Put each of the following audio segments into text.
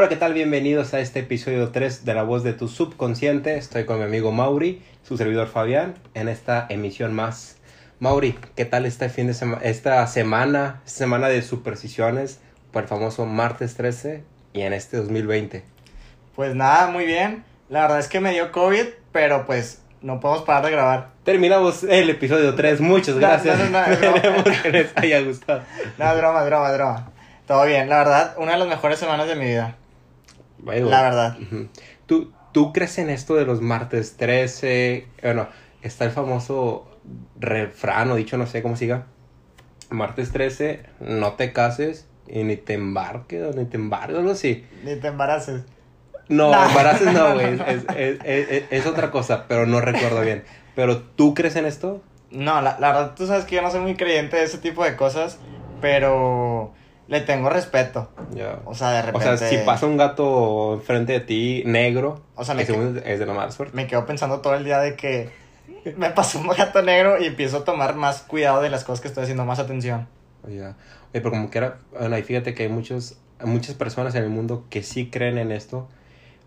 Hola, ¿qué tal? Bienvenidos a este episodio 3 de La Voz de tu Subconsciente. Estoy con mi amigo Mauri, su servidor Fabián, en esta emisión más. Mauri, ¿qué tal este fin de semana, esta semana, semana de supersticiones por el famoso martes 13 y en este 2020? Pues nada, muy bien. La verdad es que me dio COVID, pero pues no podemos parar de grabar. Terminamos el episodio 3. Muchas gracias. no, no, no. Esperemos que les haya gustado. No, es broma, es broma, es broma. Todo bien, la verdad, una de las mejores semanas de mi vida. Bueno, La verdad. ¿Tú, ¿Tú crees en esto de los martes 13? Bueno, está el famoso refrán o dicho, no sé cómo siga. Martes 13, no te cases y ni te embarques o ni te embarques, algo así. Ni te embaraces. No, No. embaraces no, güey. Es, es- es- es- es otra cosa, pero no recuerdo bien. Pero ¿tú crees en esto? No, la, la verdad, tú sabes que yo no soy muy creyente de ese tipo de cosas, pero le tengo respeto. Ya. O sea, de O repente. sea, si pasa un gato enfrente de ti negro, O sea, que me es de la mala suerte. Me quedo pensando todo el día de que me pasó un gato negro y empiezo a tomar más cuidado de las cosas que estoy haciendo, más atención. Ya. Oye, pero como que era, bueno, y fíjate que hay muchos, muchas personas en el mundo que sí creen en esto.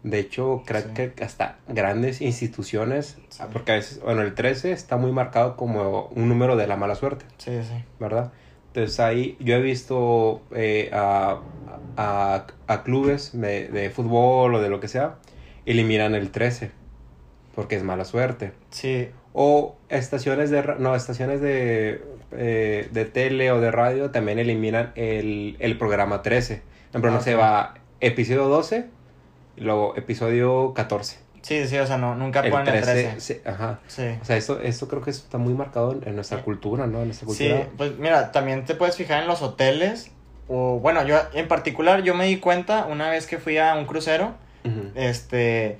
De hecho, creo Sí. que hasta grandes instituciones, Sí. porque a veces, bueno, el 13 está muy marcado como un número de la mala suerte, Sí, sí. ¿verdad? Entonces ahí yo he visto eh, a, a, a clubes de, de fútbol o de lo que sea, eliminan el 13, porque es mala suerte. Sí, O estaciones de, no, estaciones de, eh, de tele o de radio también eliminan el, el programa 13. Por ejemplo, no Ah, se va episodio 12 y luego episodio 14. Sí, sí, o sea, no, nunca El ponen el 13, 13. sí, ajá. Sí. O sea, eso, eso creo que está muy marcado en, nuestra Sí. cultura, ¿no? En nuestra Sí, cultura. pues mira, también te puedes fijar en los hoteles. O bueno, yo en particular, yo me di cuenta una vez que fui a un crucero. Este.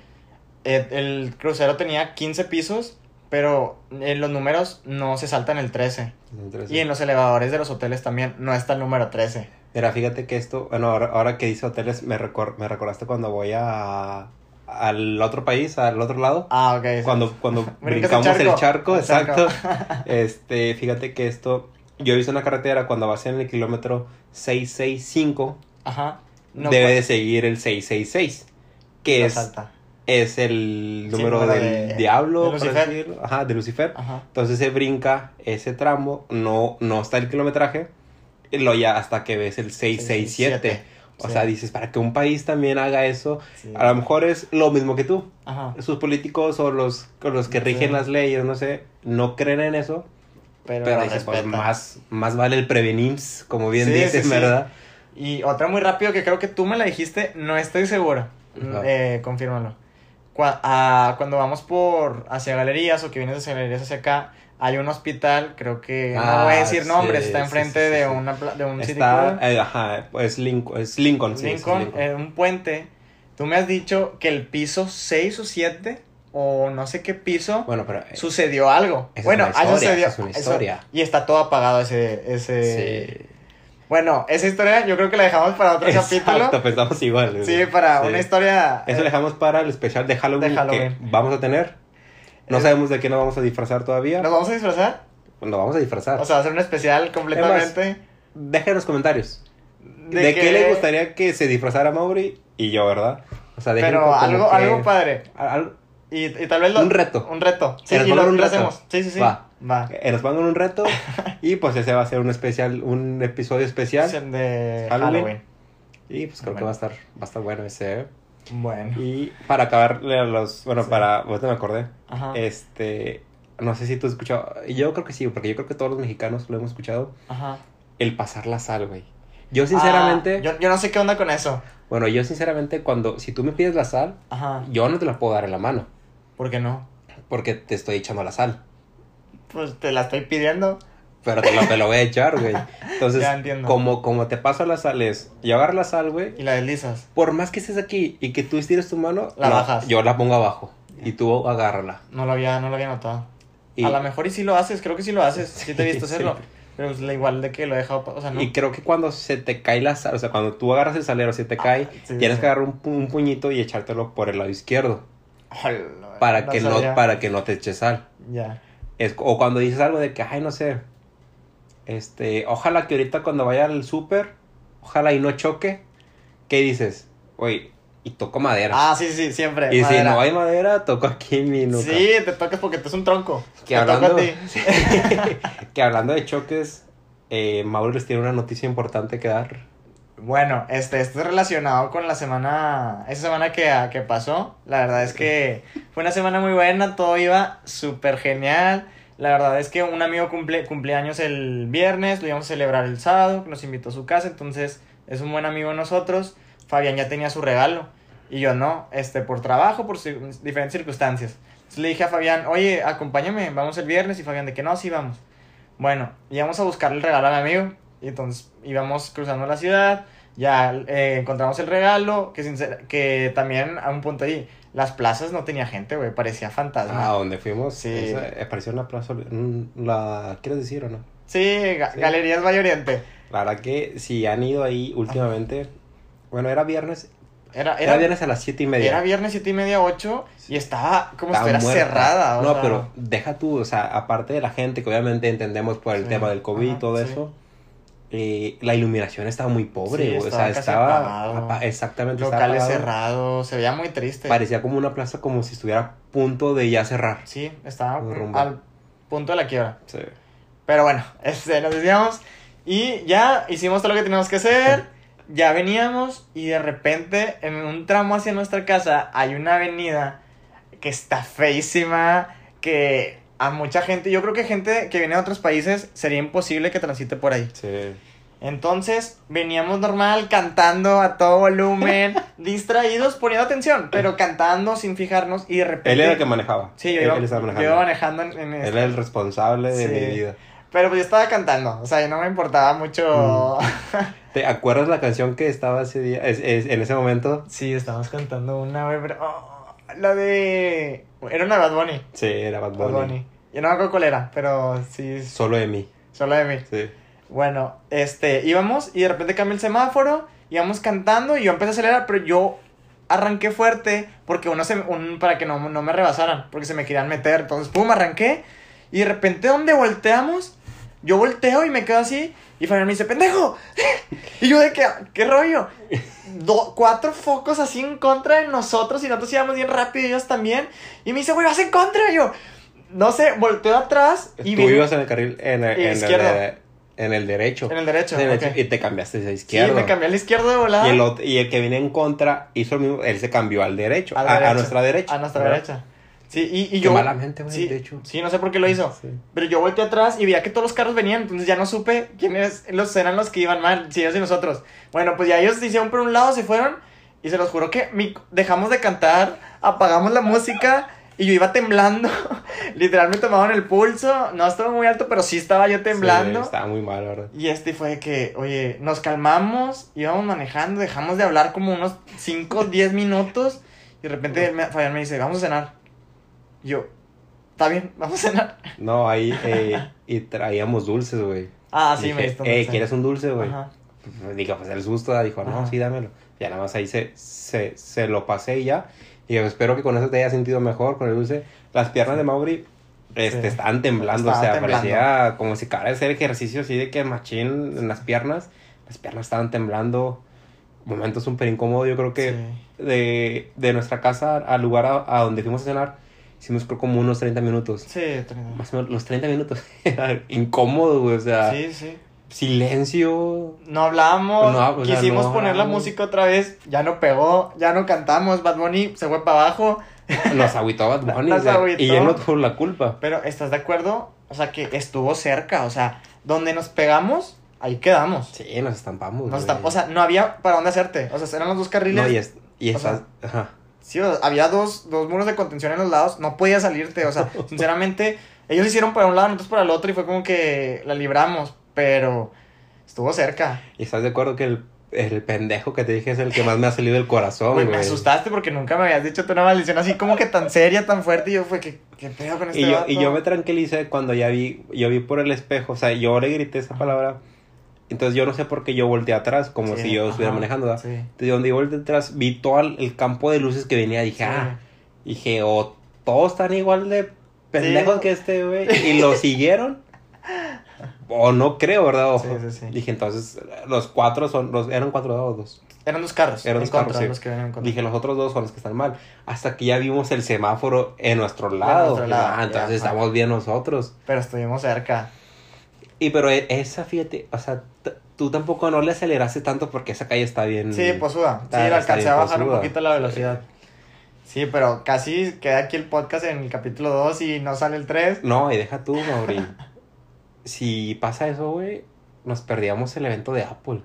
El, el crucero tenía 15 pisos, pero en los números no se saltan el 13. El 13. Y en los elevadores de los hoteles también no está el número 13. Mira, fíjate que esto, bueno, ahora, ahora que dice hoteles, me, recor- me recordaste cuando voy a, al otro país, al otro lado. Ah, ok. sí. Cuando, cuando brincamos el charco. El charco. exacto. Este, fíjate que esto, yo visto una carretera cuando vas en el kilómetro 665, Ajá. No debe puede- de seguir el 666, que lo es, salta. es el Sí, número número del de- diablo, de por Lucifer. decirlo. Ajá, de Lucifer. Ajá. Entonces se brinca ese tramo, no, no está el kilometraje, y lo ya hasta que ves el 667. O Sí. sea, dices, para que un país también haga eso, Sí. a lo mejor es lo mismo que tú Ajá. sus políticos o los, o los que Sí. rigen las leyes, no sé, no creen en eso, Pero, pero lo dicen, pues más, más vale el prevenir, como bien sí. ¿verdad? Y otra muy rápido que creo que tú me la dijiste, no estoy seguro. Ajá. Eh, confírmalo. Ah, cuando vamos por hacia galerías o que vienes hacia galerías hacia acá, hay un hospital, creo que no Ah, voy a decir nombres, sí, está enfrente sí, sí, de. Una, de un Está, eh, ajá, pues Lincoln, es Lincoln, sí, sí, Lincoln, Lincoln. en un puente. Tú me has dicho que el piso 6 o 7 o no sé qué piso Bueno, pero... eh, sucedió algo. Es bueno, ahí historia, sucedió. es una eso- historia. y está todo apagado ese ese sí. Bueno, esa historia yo creo que la dejamos para otro capítulo. Exacto, pensamos igual. Sí, para una historia. Eso eh, dejamos para el especial de Halloween, De Halloween. que vamos a tener. No Eh, sabemos de qué nos vamos a disfrazar todavía. ¿Nos vamos a disfrazar? Nos vamos a disfrazar. O sea, hacer un especial completamente. Dejen en los comentarios. ¿De, qué le gustaría que se disfrazara Mauri y yo, verdad? O sea, Pero algo, que- algo padre. al- Y, y tal vez lo- Un reto. Un reto. Sí, pongan lo, un lo reto. hacemos. Sí, sí, sí. Va. Va. eh, nos pongan un reto y pues ese va a ser un especial, un episodio especial. De Halloween. Halloween. Y pues creo que va a estar, va a estar bueno ese. Bueno. Y para acabarle a los, bueno, Sí. para, ahorita me acordé, Ajá. este, no sé si tú has escuchado, yo creo que sí, porque yo creo que todos los mexicanos lo hemos escuchado, Ajá. el pasar la sal, güey. Yo sinceramente, Ah, yo, yo no sé qué onda con eso. bueno, yo sinceramente cuando, si tú me pides la sal, Ajá. yo no te la puedo dar en la mano, ¿Por qué no? porque te estoy echando la sal. Pues te la estoy pidiendo. Pero te lo, te lo voy a echar, güey. Entonces, Ya entiendo. como, como te paso las sales, yo agarro la sal, güey. Y la deslizas. Por más que estés aquí y que tú estires tu mano, La bajas. Yo la pongo abajo. Y tú agárrala. No lo había, no lo había notado. Y, A lo mejor y si lo haces, creo que sí lo haces. Sí te he visto Sí. hacerlo. Pero es la igual de que lo he dejado, o sea, no. y creo que cuando se te cae la sal, o sea, cuando tú agarras el salero, se te cae, Ah, sí, tienes sí. que agarrar un, pu- un puñito y echártelo por el lado izquierdo. Para, que, no, para que no te eche sal. Ya. Es, o cuando dices algo de que, ay, no sé, este, ojalá que ahorita cuando vaya al súper, ojalá y no choque, ¿qué dices? Oye, y toco madera. Ah, sí, sí, siempre. y si madera. no hay madera, toco aquí mi nuca. Sí, te tocas porque tú es un tronco. Que te hablando, toca a ti. que hablando de choques, eh, Mauro les tiene una noticia importante que dar. Bueno, este, esto es relacionado con la semana, esa semana que, que pasó. La verdad es que fue una semana muy buena, todo iba súper genial. La verdad es que un amigo cumple cumpleaños el viernes, lo íbamos a celebrar el sábado, nos invitó a su casa, entonces es un buen amigo de nosotros. Fabián ya tenía su regalo y yo no, este, por trabajo, por diferentes circunstancias. Entonces le dije a Fabián, oye, acompáñame, vamos el viernes y Fabián de que no, sí vamos. Bueno, íbamos a buscar el regalo a mi amigo y entonces íbamos cruzando la ciudad, ya eh, encontramos el regalo, que, que también a un punto ahí, las plazas no tenía gente, güey, parecía fantasma. A donde fuimos, Sí. esa- eh, pareció una plaza. La, ¿Quieres decir o no? Sí, Ga- Sí. Galerías Valle Oriente. La verdad que si han ido ahí últimamente. Bueno, era viernes. Era, Era, era, viernes a las siete y media. era viernes siete y media, ocho, y estaba como si Estaba estuviera muerta. cerrada. o No, sea, pero deja tú, o sea, aparte de la gente que obviamente entendemos por el Sí. tema del COVID y todo sí. eso, eh, la iluminación estaba muy pobre, Sí, o sea, estaba apagado. exactamente locales cerrados, se veía muy triste. Parecía como una plaza como si estuviera a punto de ya cerrar. Sí, estaba al punto de la quiebra. Sí. Pero bueno, este, nos desviamos y ya hicimos todo lo que teníamos que hacer. Ya veníamos y de repente en un tramo hacia nuestra casa hay una avenida que está feísima, que a mucha gente, yo creo que gente que viene de otros países sería imposible que transite por ahí. Sí. Entonces veníamos normal, cantando a todo volumen, distraídos, poniendo atención, pero cantando sin fijarnos y de repente... Él era el que manejaba. Sí, yo él, iba, él estaba yo manejando. iba manejando en, en Él este- era el responsable de mi vida. Pero pues yo estaba cantando, o sea, yo no me importaba mucho. ¿Te acuerdas la canción que estaba ese día, es- es- en ese momento? sí, estábamos cantando una, oh, la de... Era una Bad Bunny. Sí, era Bad Bad Bunny. Yo no me acuerdo cuál era, pero sí, Solo de mí. solo de mí. Sí. Bueno, este, íbamos y de repente cambió el semáforo, íbamos cantando y yo empecé a acelerar, pero yo arranqué fuerte porque uno se, un, para que no, no me rebasaran, porque se me querían meter. Entonces, pum, arranqué y de repente donde volteamos, yo volteo y me quedo así y Fabián me dice, pendejo. y yo de que, ¿qué rollo? Do- cuatro focos así en contra de nosotros y nosotros íbamos bien rápido y ellos también. Y me dice, güey, vas en contra. Y yo, no sé, volteo atrás y Tú vi- ibas en el carril, en el, en el, Izquierdo. en el derecho. en el derecho. En el derecho, ok. Y te cambiaste a Sí, izquierda. me cambié al izquierdo de volada. Y el, ot- y el que viene en contra hizo lo mismo, él se cambió al derecho, A a, la a nuestra derecha. A nuestra ¿verdad? derecha. Sí, y, y Qué yo. malamente, güey, sí, de hecho. sí, no sé por qué lo hizo. Sí. Pero yo volteé atrás y veía que todos los carros venían, entonces ya no supe quiénes los, eran los que iban mal, si ellos y nosotros. Bueno, pues ya ellos se hicieron por un lado, se fueron, y se los juro que mi- dejamos de cantar, apagamos la música, y yo iba temblando. Literal me tomaban el pulso, no estaba muy alto, pero sí estaba yo temblando. Sí, estaba muy mal, verdad. Y este fue de que, oye, nos calmamos, íbamos manejando, dejamos de hablar como unos 5, 10 minutos. Y de repente me, Fabián me dice, vamos a cenar. Y yo, está bien, vamos a cenar. No, ahí, eh, y traíamos dulces, güey. Ah, sí, Dije, me diste un Eh. ¿quieres un dulce, güey? Pues, Digo, pues el susto, dijo, no, Ajá. sí, dámelo. Ya nada más ahí se, se, se lo pasé y ya. Y yo espero que con eso te hayas sentido mejor con el dulce. Las piernas de Mauri este, Sí. estaban temblando, o Estaban sea, temblando. parecía como si acabara de hacer ejercicio así de que machín en las piernas. Las piernas estaban temblando. Momento súper incómodo, yo creo que Sí. de, de nuestra casa al lugar a, a donde fuimos a cenar, hicimos creo como unos 30 minutos. Sí, treinta. Más o menos los 30 minutos. Era incómodo, güey, o sea, sí, sí. Silencio. No hablamos, No, o sea, quisimos no poner la música otra vez, ya no pegó, ya no cantamos, Bad Bunny se fue para abajo. Nos agüitó Bad Bunny, Nos o sea, agüitó. y él no tuvo la culpa. Pero, ¿estás de acuerdo? O sea, que estuvo cerca, o sea, donde nos pegamos, ahí quedamos. Sí, nos estampamos. Nos güey. estamp- o sea, no había para dónde hacerte. O sea, eran los dos carriles. no, y, es, y o ajá. Sí, o sea, había dos, dos muros de contención en los lados. No podías salirte. O sea, sinceramente, ellos hicieron para un lado, nosotros para el otro. Y fue como que la libramos. Pero estuvo cerca. Y estás de acuerdo que el, el pendejo que te dije es el que más me ha salido del corazón, Güey, me asustaste porque nunca me habías dicho tú una maldición así como que tan seria, tan fuerte. Y yo fue que, ¿qué pedo con este Y yo, vato? y yo me tranquilicé cuando ya vi, yo vi por el espejo, o sea, yo le grité esa palabra. Entonces yo no sé por qué yo volteé atrás, como Sí, si yo estuviera ajá, manejando, ¿verdad? Sí. Entonces donde yo volteé atrás, vi todo el, campo de luces que venía, dije, Sí. ah, dije, o todos están igual de pendejos que este, güey, y lo siguieron. O no creo, ¿verdad? Sí, sí, sí. Dije, entonces, los cuatro son, los, eran cuatro o dos. Eran dos carros. Eran en dos carros, sí. los que venían en contra. Dije, los otros dos son los que están mal. Hasta que ya vimos el semáforo en nuestro lado. nuestro lado, Ah, ya, entonces ajá. estamos bien nosotros. Pero estuvimos cerca. Y pero e- esa, fíjate, o sea, tú tampoco no le aceleraste tanto porque esa calle está bien. Sí, posuda. Sí, está alcancé a bajar un poquito la velocidad. Sí, pero casi queda aquí el podcast en el capítulo 2 y no sale el 3. No, y deja tú, Mauri. si pasa eso, güey, nos perdíamos el evento de Apple.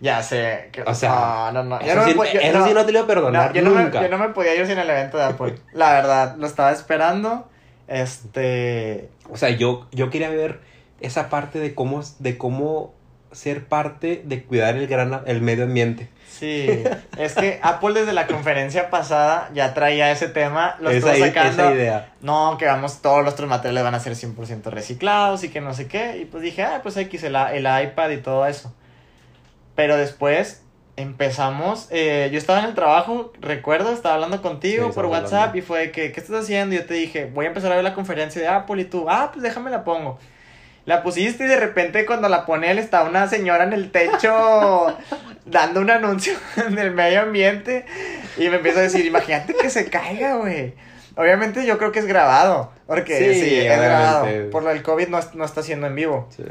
Ya sé. que- O sea, no, no, no. Yo Eso, no sí, po- yo- eso no, sí no te lo voy a perdonar yo, no me, nunca. yo no me podía ir sin el evento de Apple. La verdad, lo estaba esperando. Este. O sea, yo, yo quería ver esa parte de cómo, de cómo ser parte de cuidar el, gran, el medio ambiente. Sí, es que Apple desde la conferencia pasada ya traía ese tema, lo esa, estuvo sacando. esa idea. No, que vamos, todos nuestros materiales van a ser 100% reciclados y que no sé qué. Y pues dije, ah, pues X, el, el iPad y todo eso. Pero después empezamos, eh, yo estaba en el trabajo, recuerdo, estaba hablando contigo Sí, por WhatsApp hablando. y fue que, ¿qué estás haciendo? Y yo te dije, voy a empezar a ver la conferencia de Apple y tú, ah, pues déjame la pongo. La pusiste y de repente cuando la pone él estaba una señora en el techo dando un anuncio del medio ambiente y me empieza a decir, imagínate que se caiga, güey. Obviamente yo creo que es grabado, porque sí, Sí, es grabado. Por lo del COVID no, no está siendo en vivo. Sí.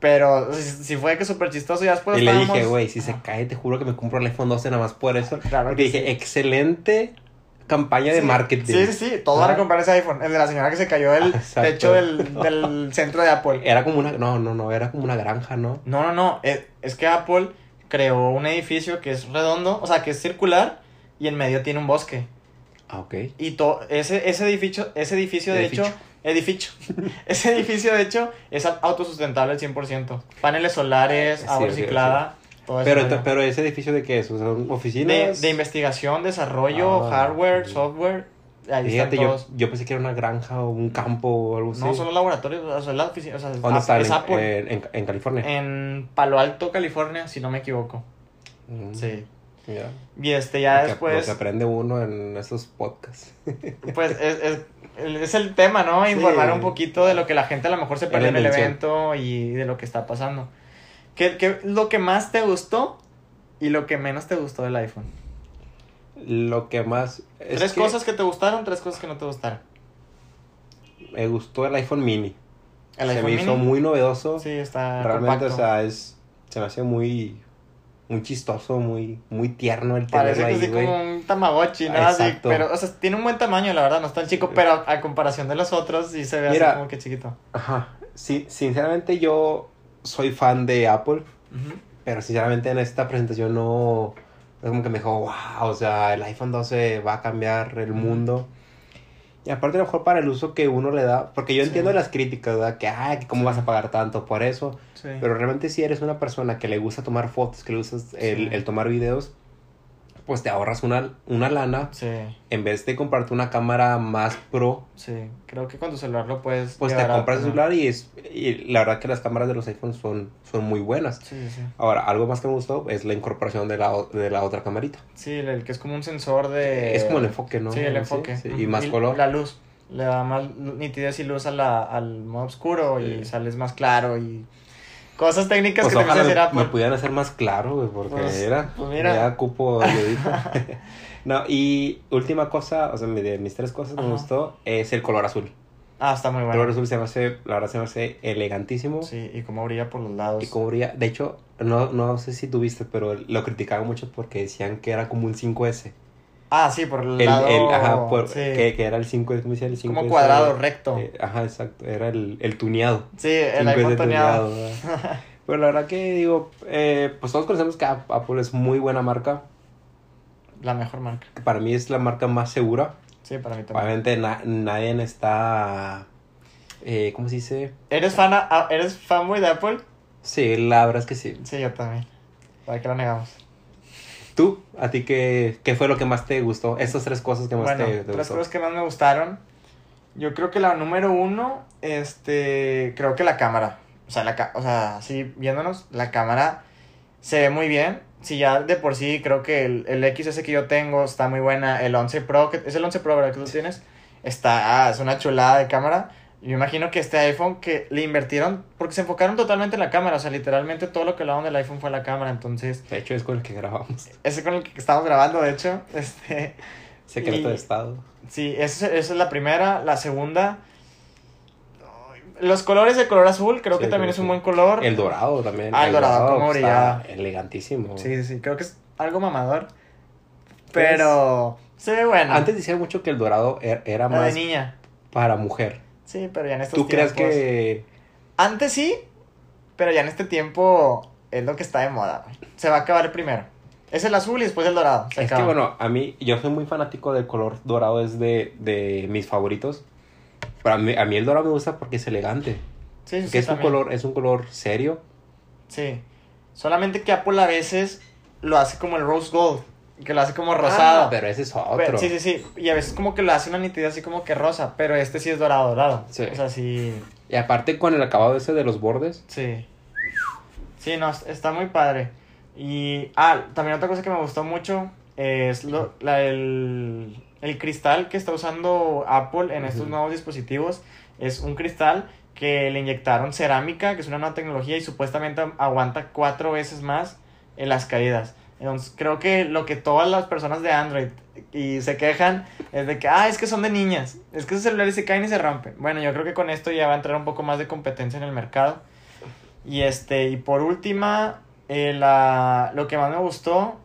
Pero si, si fue que súper chistoso, ya después y le dije, güey, si se cae, te juro que me compro el iPhone 12 nada más por eso. Claro que dije, sí. excelente campaña de marketing. Sí, sí, sí, todo Ah. van a comprar ese iPhone. El de la señora que se cayó del Exacto. techo del, del centro de Apple. Era como una, no, no, no, era como una granja, ¿no? No, no, no. Es, es que Apple creó un edificio que es redondo, o sea, que es circular y en medio tiene un bosque. Ah, ok. Y to- ese, ese edificio, ese edificio de Edificio. hecho, edificio. ese edificio de hecho es autosustentable al 100%. Paneles solares, agua reciclada, todo. Pero, pero ese edificio de qué es? O sea, ¿son de, oficinas. de investigación, desarrollo, Ah, hardware, sí. software. Ahí Fíjate, están yo, todos. yo pensé que era una granja o un campo o algo así. No, son los laboratorios, o sea, la oficina, o sea, ¿Dónde están? es En- Apple. En, en, en California. En Palo Alto, California, si no me equivoco. Mm, Sí. mira. Y este ya Lo que- después, Lo que aprende uno en esos podcasts. pues es, es, es el tema, ¿no? Sí. Informar un poquito de lo que la gente a lo mejor se la en el evento y de lo que está pasando. ¿Qué, qué lo que más te gustó y lo que menos te gustó del iPhone? Lo que más. es tres que cosas que te gustaron, tres cosas que no te gustaron. Me gustó el iPhone mini. El se iPhone me hizo muy novedoso. Sí, está Realmente, compacto. o sea, es. Se me hace muy. Muy chistoso, muy, muy tierno el Parece tenerlo que ahí, sí güey. como un tamagotchi, ¿no? Así, pero, o sea, tiene un buen tamaño, la verdad, no es tan chico, pero a comparación de los otros, sí se ve Mira. así como que chiquito. Ajá. Sí, sinceramente, yo soy fan de Apple. Pero sinceramente en esta presentación no... Es como que me dijo, wow, o sea, el iPhone 12 va a cambiar el mundo. Y aparte a lo mejor para el uso que uno le da, porque yo Sí. entiendo las críticas, ¿verdad? Que, ay, ¿cómo Sí. vas a pagar tanto por eso? Sí. Pero realmente si eres una persona que le gusta tomar fotos, que le gusta el, el tomar videos, pues te ahorras una, una lana. Sí, En vez de comprarte una cámara más pro, sí. Creo que con tu celular lo puedes. pues te compras el celular y, es, y la verdad que las cámaras de los iPhones son, son muy buenas. Sí, sí. Ahora, algo más que me gustó es la incorporación de la, de la otra camarita. Sí, el, el que es como un sensor de. Es como el enfoque, ¿no? Sí, el enfoque. sí. Y más color. La luz. Le da más nitidez y luz a la, al modo oscuro y sales más claro y. Cosas técnicas Pues que te ojalá me, Apple. me pudieran hacer más claro, güey, porque Pues- era. pues mira. Ya cupo no, y última cosa, o sea, de mis tres cosas que me gustó es el color azul. Ah, está muy El bueno. color azul se me hace, la verdad se me hace elegantísimo. Sí, y cómo brilla por los lados. Y como brilla, de hecho, no, no sé si tuviste, pero lo criticaban mucho porque decían que era como un 5S. Ah, sí, por el, El, lado. el- ajá, por- sí. que, que era el 5S, ¿cómo decía el 5S? como cuadrado, recto. Eh, ajá, exacto, era el, el tuneado. sí, el 5S iPhone. ¿verdad? Pero la verdad que digo, eh, pues todos conocemos que Ap- Apple es muy buena marca. La mejor marca. Para mí es la marca más segura. Sí, para mí también. Obviamente na- nadie está... Eh, ¿Cómo se dice? ¿Eres, fan a- ¿Eres fanboy de Apple? Sí, la verdad es que sí. Sí, yo también. ¿Para qué lo negamos? ¿Tú? ¿A ti qué, qué fue lo que más te gustó? Estas tres cosas que más Bueno, te, te tres gustó. cosas que más me gustaron. Yo creo que la número uno, este, creo que la cámara. O sea, la o sea, sí, viéndonos, la cámara se ve muy bien. Si ya de por sí creo que el, el XS que yo tengo está muy buena. El 11 Pro, que es el 11 Pro, ¿verdad? Que tú tienes. Está, ah, es una chulada de cámara. Y me imagino que este iPhone que le invirtieron, porque se enfocaron totalmente en la cámara, o sea, literalmente todo lo que hablaban del iPhone fue la cámara, entonces, De hecho, es con el que grabamos. ese con el que estamos grabando, de hecho, este, Secreto Y- de Estado. sí, esa, esa es la primera, la segunda, los colores de color azul, creo Sí, que también es un buen color. El dorado también. Ah, el dorado, cómo está brillaba. Elegantísimo. Sí, sí, creo que es algo mamador, pero se ve bueno. Pues, Antes decía mucho que el dorado er- era la de más niña, para mujer. Sí, pero ya en estos ¿Tú crees tiempos- que Antes sí, pero ya en este tiempo es lo que está de moda. Se va a acabar primero. Es el azul y después el dorado. Se Es que bueno, a mí, yo soy muy fanático del color dorado, es de, de mis favoritos. Pero a mí, a mí el dorado me gusta porque es elegante. sí, sí, que sí, es un color, es un color serio. Sí. Solamente que Apple a veces lo hace como el rose gold, que lo hace como rosado. Ah, pero ese es otro. Pero- sí, sí, sí. Y a veces como que lo hace una nitidez así como que rosa, pero este sí es dorado, dorado. Sí. O sea, sí. Y aparte con el acabado ese de los bordes. Sí. Sí, no, está muy padre. Y, ah, también otra cosa que me gustó mucho es lo, la, el, el cristal que está usando Apple en estos nuevos dispositivos. Es un cristal que le inyectaron cerámica, que es una nueva tecnología y supuestamente aguanta cuatro veces más en las caídas. Creo que lo que todas las personas de Android y se quejan es de que, ah, es que son de niñas, es que esos celulares se caen y se rompen. Bueno, yo creo que con esto ya va a entrar un poco más de competencia en el mercado. Y este, y por última, eh, la, lo que más me gustó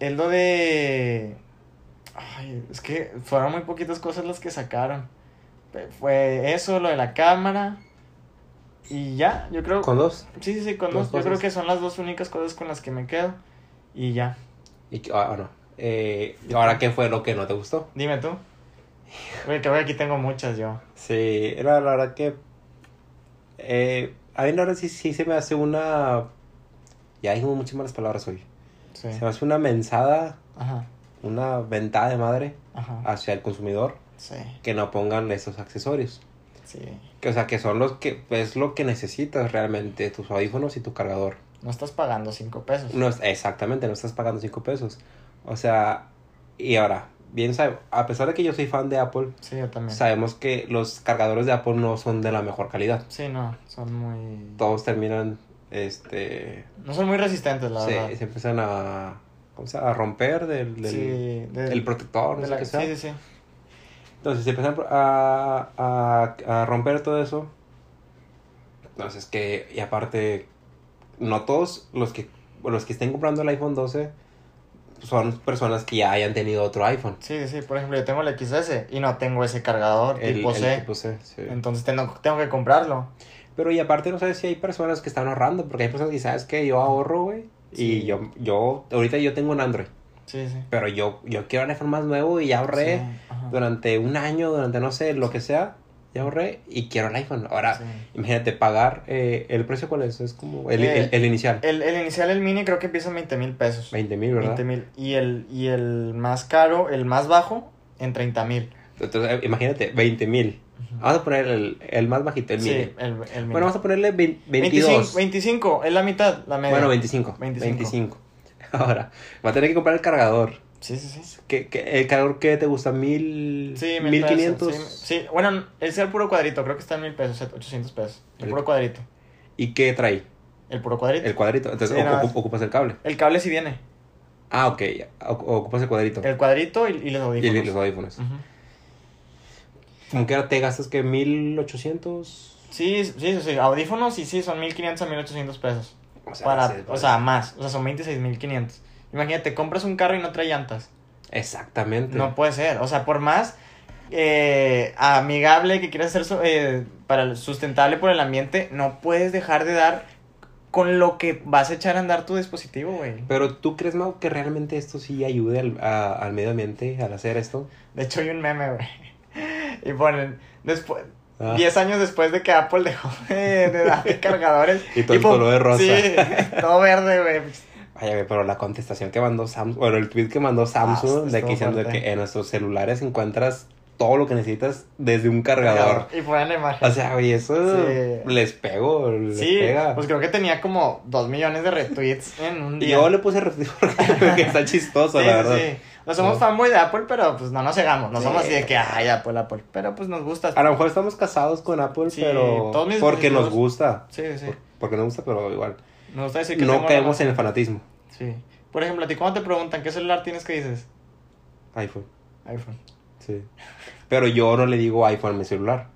es lo de. Ay, es que fueron muy poquitas cosas las que sacaron. Fue eso, lo de la cámara. Y ya, yo creo. Con dos. Sí, sí, sí, con dos dos. Yo creo que son las dos únicas cosas con las que me quedo. Y ya. Y, que- ah, no. Eh, ¿y ahora, ¿qué fue lo que no te gustó? Dime tú. Oye, que aquí tengo muchas yo. Sí, era la verdad que. Eh, a mí la verdad sí, sí se me hace una. Ya dijimos muchas malas palabras hoy. Sí. Se me hace una mensada, Ajá. una ventada de madre Ajá. hacia el consumidor Sí. que no pongan esos accesorios. Sí. Que, o sea, que son los que es lo que necesitas realmente, tus audífonos y tu cargador. No estás pagando cinco pesos. No, exactamente, no estás pagando 5 pesos. O sea, y ahora, bien sabe, a pesar de que yo soy fan de Apple, Sí, yo también. sabemos que los cargadores de Apple no son de la mejor calidad. Sí, no, son muy... Todos terminan, este, No son muy resistentes, la verdad. se empiezan a, ¿cómo se a romper del, del sí, de- el protector, no de sé la- qué sea. sí, sí, sí. Entonces se empiezan a, a, a romper todo eso. Entonces que, y aparte, no todos los que, los que estén comprando el iPhone 12 son personas que ya hayan tenido otro iPhone. Sí, sí. Por ejemplo, yo tengo el XS y no tengo ese cargador El, tipo el C. tipo C, sí. Entonces tengo, tengo que comprarlo. Pero y aparte no sabes si hay personas que están ahorrando, porque hay personas que sabes que yo ahorro, güey. Sí. Y yo, yo, ahorita yo tengo un Android, Sí, sí. pero yo, yo quiero un iPhone más nuevo y ya ahorré Sí. Durante un año, durante no sé, lo que sea, ya ahorré y quiero el iPhone. Ahora, Sí. imagínate pagar, eh, ¿el precio cuál es? Es como el, Eh, el, el inicial, El, el inicial, el mini, creo que empieza en 20 mil pesos. 20 mil, ¿verdad? 20 mil. Y el, y el más caro, el más bajo, en 30 mil. Entonces, eh, imagínate, 20 mil. Vamos a poner el, el más bajito, el Sí, mini. el, el mini. Bueno, vamos a ponerle vein- 22. 25, 25, es la mitad, la media. Bueno, 25. 25. 25. Ahora, va a tener que comprar el cargador. Sí, sí, sí. ¿Qué, qué- el cargador qué te gusta? ¿Mil? Sí, mil ¿Mil pesos, quinientos? Sí, sí, bueno, ese es el puro cuadrito, creo que está en mil pesos, 800 pesos. El El- puro cuadrito. ¿Y qué trae? El puro cuadrito. El cuadrito. Entonces Sí, ocu- nada más. ocupas el cable. El cable sí viene. Ah, ok. Ocu- Ocupas el cuadrito. El cuadrito y, y los y audífonos. el- los audífonos. Ujú. ¿Cómo que ahora te gastas que 1800? Sí, sí, sí, sí, audífonos y sí, son 1500 a 1800 pesos. O sea, Para, o sea, más, o sea, son 26500. Imagínate, compras un carro y no trae llantas. Exactamente. No puede ser, o sea, por más eh, amigable que quieras ser eh, para el- sustentable por el ambiente, no puedes dejar de dar con lo que vas a echar a andar tu dispositivo, güey. Pero ¿tú crees, Mau, que realmente esto sí ayude al, a- al medio ambiente al hacer esto? De hecho, hay un meme, güey. Y ponen, después, Ah. 10 años después de que Apple dejó de, de dar cargadores. Y todo el pum, color de rosa. Sí, todo verde, güey. Vaya, güey, pero la contestación que mandó Samsung, bueno, el tweet que mandó Samsung Ah, de estuvo que diciendo que en nuestros celulares encuentras todo lo que necesitas desde un cargador. Y la imagen. O sea, oye, eso Sí. les pego, les sí, pega. pues creo que tenía como 2 millones de retweets en un Y día. yo le puse refri porque está chistoso, Sí, la verdad. sí. No somos No. fanboy de Apple, pero pues no nos cegamos. No Sí. somos así de que, ay, Apple, Apple. Pero pues nos gusta. A lo mejor estamos casados con Apple, Sí, pero todos mis porque nos gusta. Sí, sí. Por- Porque nos gusta, pero igual. Que No caemos en el fanatismo. Sí. Por ejemplo, a ti cuando te preguntan qué celular tienes, ¿qué dices? iPhone, iPhone. sí. Pero yo no le digo iPhone a mi celular.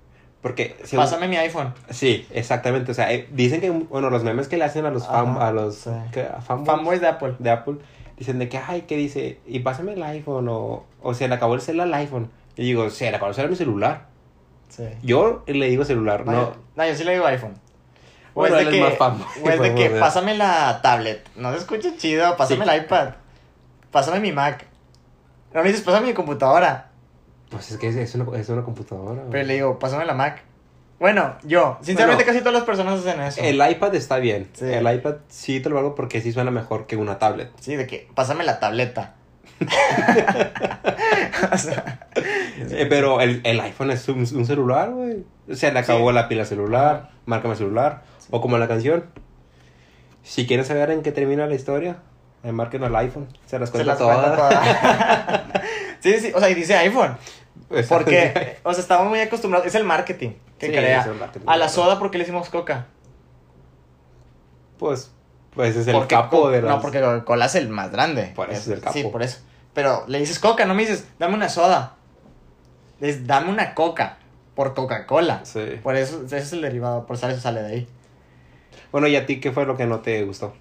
Porque... si- Pásame mi iPhone. Sí, exactamente. O sea, eh, dicen que, bueno, los memes que le hacen a los, Ajá, a los sí. ¿qué? ¿A fanboys Fanboys de Apple. de Apple, dicen de que, ay, ¿qué dice? Y pásame el iPhone o, o se le acabó el celular al iPhone. Y digo, se le acabó el celular a mi celular. Sí. Yo le digo celular, No, no, yo sí le digo iPhone. O Bueno, es de es que, más o es de que ver. pásame la tablet. No se escucha chido, pásame Sí. el iPad. Pásame mi Mac. No me dices, pásame mi computadora. Pues es que es, una, es una computadora. Pero le digo, pásame la Mac. Bueno, yo, sinceramente Bueno. casi todas las personas hacen eso. El iPad está bien. Sí. El iPad sí te lo hago porque sí suena mejor que una tablet. Sí, de que, pásame la tableta. o sea, Eh, pero el, el iPhone es un, un celular, güey. Se le acabó Sí. la pila celular, márcame el celular. O como la canción. Si quieren saber en qué termina la historia, eh, marquen al iPhone. Se las se cuenta las cuenta todas. todas. sí, sí, o sea, y dice iPhone. Porque, o sea, estamos muy acostumbrados. Es el marketing que Sí, crea. es el marketing. A la soda, ¿por qué le hicimos coca? Pues, pues es el Porque capo de las... No, porque Coca-Cola es el más grande. Por eso es el capo. Sí, por eso. Pero le dices coca, no me dices, dame una soda. Es, dame una coca. Por Coca-Cola. Sí. Por eso, ese es el derivado, por eso sale de ahí. Bueno, ¿y a ti qué fue lo que no te gustó?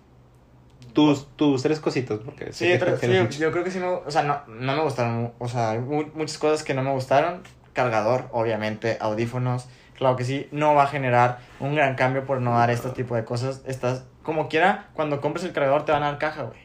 Tus, tus tres cositas, porque Sí, pero- sí, yo creo que sí me, o sea, no, no me gustaron, o sea, hay mu- muchas cosas que no me gustaron. Cargador, obviamente, audífonos, claro que sí, no va a generar un gran cambio por no dar este tipo de cosas. Estás, como quiera, cuando compres el cargador te van a dar caja, güey.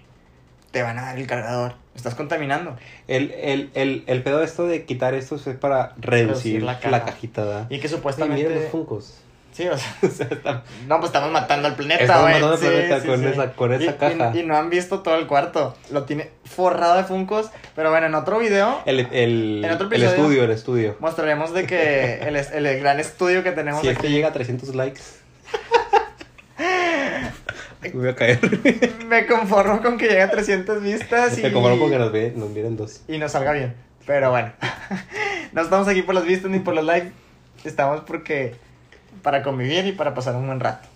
Te van a dar el cargador, estás contaminando. El, el, el, el pedo de esto de quitar esto es para reducir Reducir la cajita, ¿verdad? Y que Ay, supuestamente... miren los funcos. Sí, o sea, O sea, están- no, pues estamos matando al planeta, Estamos güey. matando al Sí, planeta sí, con sí. esa- con esa Y- y- caja. Y, no han visto todo el cuarto. Lo tiene forrado de funcos. Pero bueno, en otro video el, el, En otro el episodio- estudio, el estudio. mostraremos de que el, el gran estudio que tenemos Si aquí. este llega a 300 likes. Me voy a caer. Me conformo con que llegue a 300 vistas y, Me comparo con que nos, ve, nos miren dos. y nos salga bien. Pero bueno, no estamos aquí por las vistas ni por los likes. Estamos porque para convivir y para pasar un buen rato.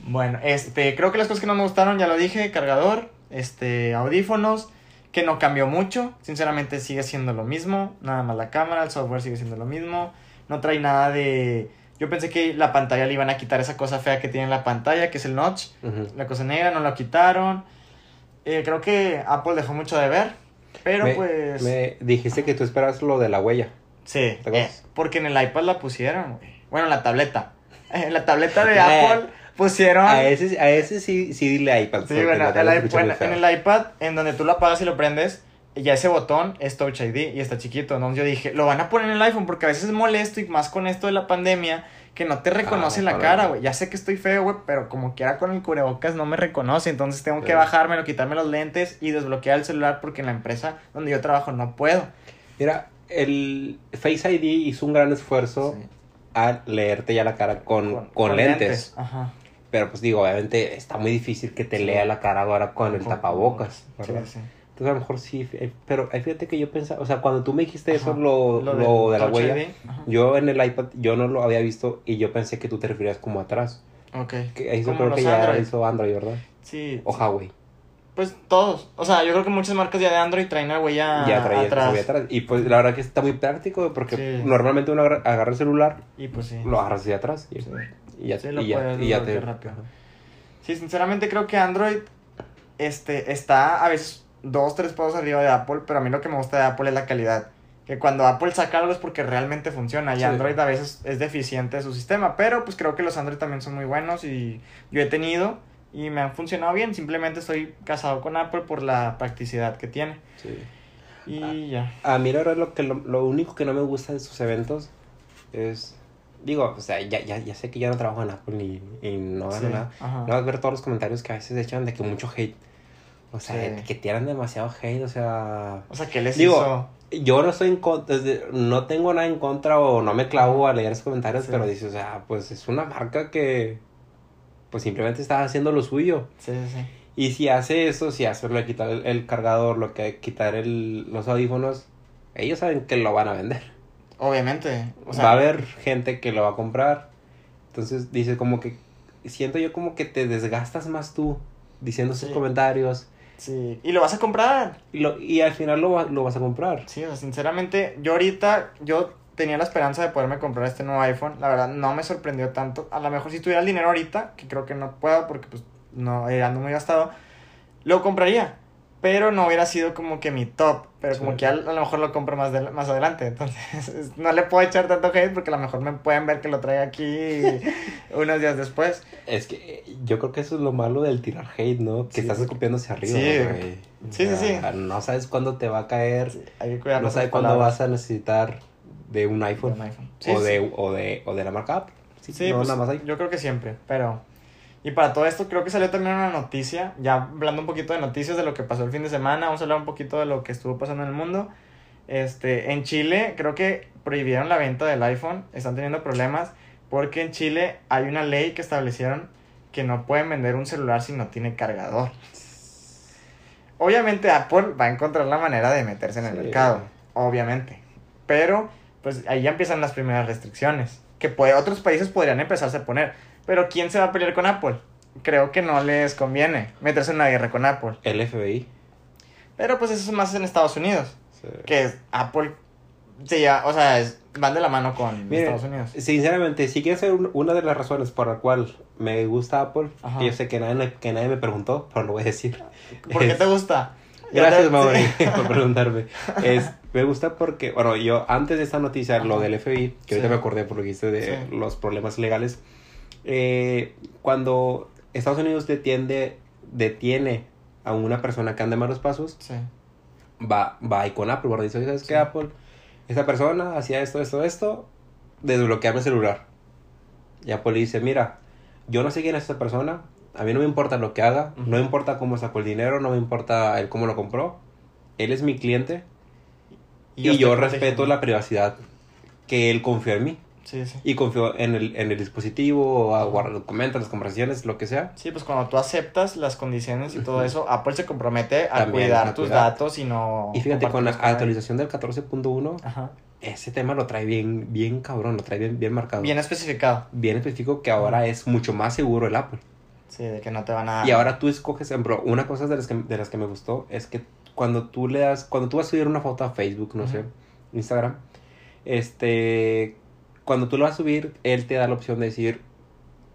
Bueno, este, creo que las cosas que no me gustaron, ya lo dije, cargador, este, audífonos, que no cambió mucho, sinceramente sigue siendo lo mismo, nada más la cámara, el software sigue siendo lo mismo, no trae nada de... Yo pensé que la pantalla le iban a quitar esa cosa fea que tiene en la pantalla, que es el notch, la cosa negra, no lo quitaron. Eh, creo que Apple dejó mucho de ver, pero me, pues... me dijiste que tú esperas lo de la huella. Sí, eh, porque en el iPad la pusieron, güey. Bueno, en la tableta. En la tableta de Eh, Apple pusieron... A ese, a ese sí, sí dile iPad. Sí, bueno, el iP- en el iPad, en donde tú lo apagas y lo prendes, ya ese botón es Touch ID y está chiquito. Entonces yo dije, lo van a poner en el iPhone porque a veces es molesto y más con esto de la pandemia que no te reconoce Ah, la cara, güey. Ya sé que estoy feo, güey, pero como quiera con el cubrebocas no me reconoce. Entonces tengo que bajármelo, quitarme los lentes y desbloquear el celular porque en la empresa donde yo trabajo no puedo. Mira, el Face ID hizo un gran esfuerzo Sí. A leerte ya la cara con, con, lentes. Ajá. Pero pues digo, obviamente está muy difícil que te Sí. lea la cara ahora con el tapabocas, Sí, ¿verdad? sí. Entonces a lo mejor sí, eh, pero eh, fíjate que yo pensaba, o sea, cuando tú me dijiste eso, lo, Lo de la huella, yo en el iPad, yo no lo había visto y yo pensé que tú te referías como atrás. Ok. Que eso creo que ya Android. hizo Android, ¿verdad? Sí. O Huawei. Pues todos. O sea, yo creo que muchas marcas ya de Android traen la huella ya traía atrás. atrás. Y pues la verdad que está muy práctico porque Sí. normalmente uno agarra, agarra el celular, Y pues sí. lo agarras hacia atrás y, Sí. y ya, Sí, lo y ya, y ya te... rápido. Sí, sinceramente creo que Android este, está a veces dos, tres pasos arriba de Apple, pero a mí lo que me gusta de Apple es la calidad. Que cuando Apple saca algo es porque realmente funciona y. Android a veces es deficiente su sistema, pero pues creo que los Android también son muy buenos y yo he tenido y me han funcionado bien, simplemente estoy casado con Apple por la practicidad que tiene. Sí. Y ya. A mí verdad lo, que lo, lo único que no me gusta de sus eventos es... Digo, o sea, ya, ya, ya sé que ya no trabajo en Apple ni, y no gano Sí, nada. ajá. No vas a ver todos los comentarios que a veces echan de que mucho hate. O sea, Sí. que tiran demasiado hate, o sea... O sea, ¿qué les Digo, hizo? Yo no estoy en contra, no tengo nada en contra o no me clavo a leer esos comentarios, Sí. pero dices, o sea, pues es una marca que pues simplemente está haciendo lo suyo. Sí, sí, sí. Y si hace eso, si hace lo de quitar el, el cargador, lo que quitar el, los audífonos, ellos saben que lo van a vender. Obviamente. O sea, va a haber gente que lo va a comprar. Entonces dice como que siento yo como que te desgastas más tú diciendo Sí. comentarios Sí. Y lo vas a comprar. y, lo, y al final lo, lo vas a comprar. Sí, o sea, sinceramente, yo ahorita, yo tenía la esperanza de poderme comprar este nuevo iPhone. La verdad, no me sorprendió tanto. A lo mejor si tuviera el dinero ahorita, que creo que no puedo porque pues no eh, ando muy gastado, lo compraría. Pero no hubiera sido como que mi top. Pero Sí. como que a, a lo mejor lo compro más, de- más adelante. Entonces, es- no le puedo echar tanto hate porque a lo mejor me pueden ver que lo trae aquí unos días después. Es que eh, yo creo que eso es lo malo del tirar hate, ¿no? Que Sí. estás escupiendo hacia arriba. Sí. güey. Sí, sí, sí. No sabes cuándo te va a caer. Hay que cuidar no sabes cuándo vas a necesitar de un iPhone. De un iPhone. Sí, o, sí. de, o, de, o de la marca Apple. Sí, Sí, no, pues, nada más ahí. yo creo que siempre, pero... Y para todo esto creo que salió también una noticia, ya hablando un poquito de noticias de lo que pasó el fin de semana, vamos a hablar un poquito de lo que estuvo pasando en el mundo. Este, en Chile creo que prohibieron la venta del iPhone, están teniendo problemas porque en Chile hay una ley que establecieron que no pueden vender un celular si no tiene cargador. Obviamente Apple va a encontrar la manera de meterse en el Sí. mercado, obviamente. Pero pues ahí ya empiezan las primeras restricciones, que puede, otros países podrían empezarse a poner. Pero ¿quién se va a pelear con Apple? Creo que no les conviene meterse en una guerra con Apple. El FBI. Pero pues eso es más en Estados Unidos, Sí. que Apple se lleva, o sea, es- van de la mano con Miren, Estados Unidos. Sinceramente, si quieres ser un- una de las razones por la cual me gusta Apple, Ajá. que yo sé que nadie, que nadie me preguntó, pero lo voy a decir. ¿Por qué es- te gusta? Gracias, Mauri, por preguntarme. Es, me gusta porque, bueno, yo antes de esta noticia, lo Ajá. del FBI, que ahorita Sí. me acordé por lo que dijiste de Sí. los problemas legales, eh, cuando Estados Unidos detiende, detiene a una persona que anda en malos pasos, Sí. va, va ahí con Apple, ¿verdad? Dice, ¿sabes qué. Apple? Esta persona hacía esto, esto, esto, desbloquearme el celular. Y Apple le dice, mira, yo no sé quién es esta persona, a mí no me importa lo que haga, no me importa cómo sacó el dinero, no me importa el cómo lo compró, él es mi cliente y, yo, respeto la privacidad que él confió en mí. Sí, sí. Y confió en el, en el dispositivo, a guardar documentos, las conversaciones, lo que sea. Sí, pues cuando tú aceptas las condiciones y todo eso, Apple se compromete a También, cuidar a tus cuidar. datos y no... Y fíjate, con la actualización del 14.1, Ajá. ese tema lo trae bien, bien cabrón, lo trae bien, bien marcado. Bien especificado. bien específico que ahora es mucho más seguro el Apple. Sí, de que no te van a... Y ahora tú escoges, ejemplo, una cosa de las, que, de las que me gustó es que cuando tú le das, cuando tú vas a subir una foto a Facebook, no sé. Instagram, este, cuando tú lo vas a subir, él te da la opción de decir,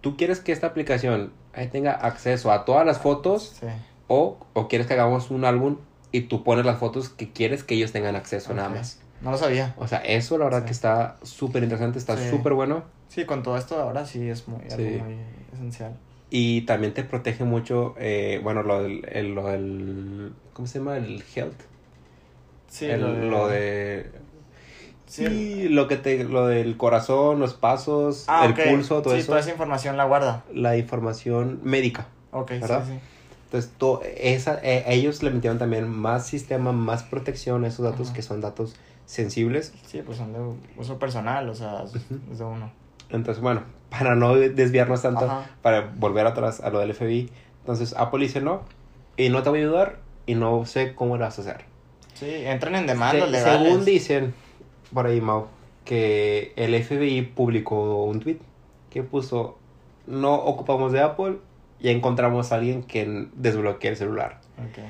tú quieres que esta aplicación tenga acceso a todas las fotos Sí. o, o quieres que hagamos un álbum y tú pones las fotos que quieres que ellos tengan acceso nada Ok. más. No lo sabía. O sea, eso la verdad Sí. que está súper interesante, está Sí. súper bueno. Sí, con todo esto ahora sí es muy, algo muy esencial. Y también te protege mucho, eh, bueno, lo del, el- lo del, ¿cómo se llama? El health. Sí, El- lo de... lo de... Sí, Sí, lo que te, lo del corazón, los pasos, Ah, el pulso, todo sí, eso. toda esa información la guarda. La información médica. Ok, ¿Verdad? sí, sí. Entonces, to- esa, eh, ellos le metieron también más sistema, más protección a esos datos Ajá. que son datos sensibles. Sí, pues son de uso personal, o sea, es de uno. Entonces, bueno, para no desviarnos tanto, Ajá. para volver atrás a lo del FBI. Entonces, Apple dice no, y no te voy a ayudar, y no sé cómo lo vas a hacer. Sí, entran en demandas Se- legales. según dicen, por ahí, Mau, que el FBI publicó un tweet que puso, no ocupamos de Apple, y encontramos a alguien que desbloquee el celular. Ok.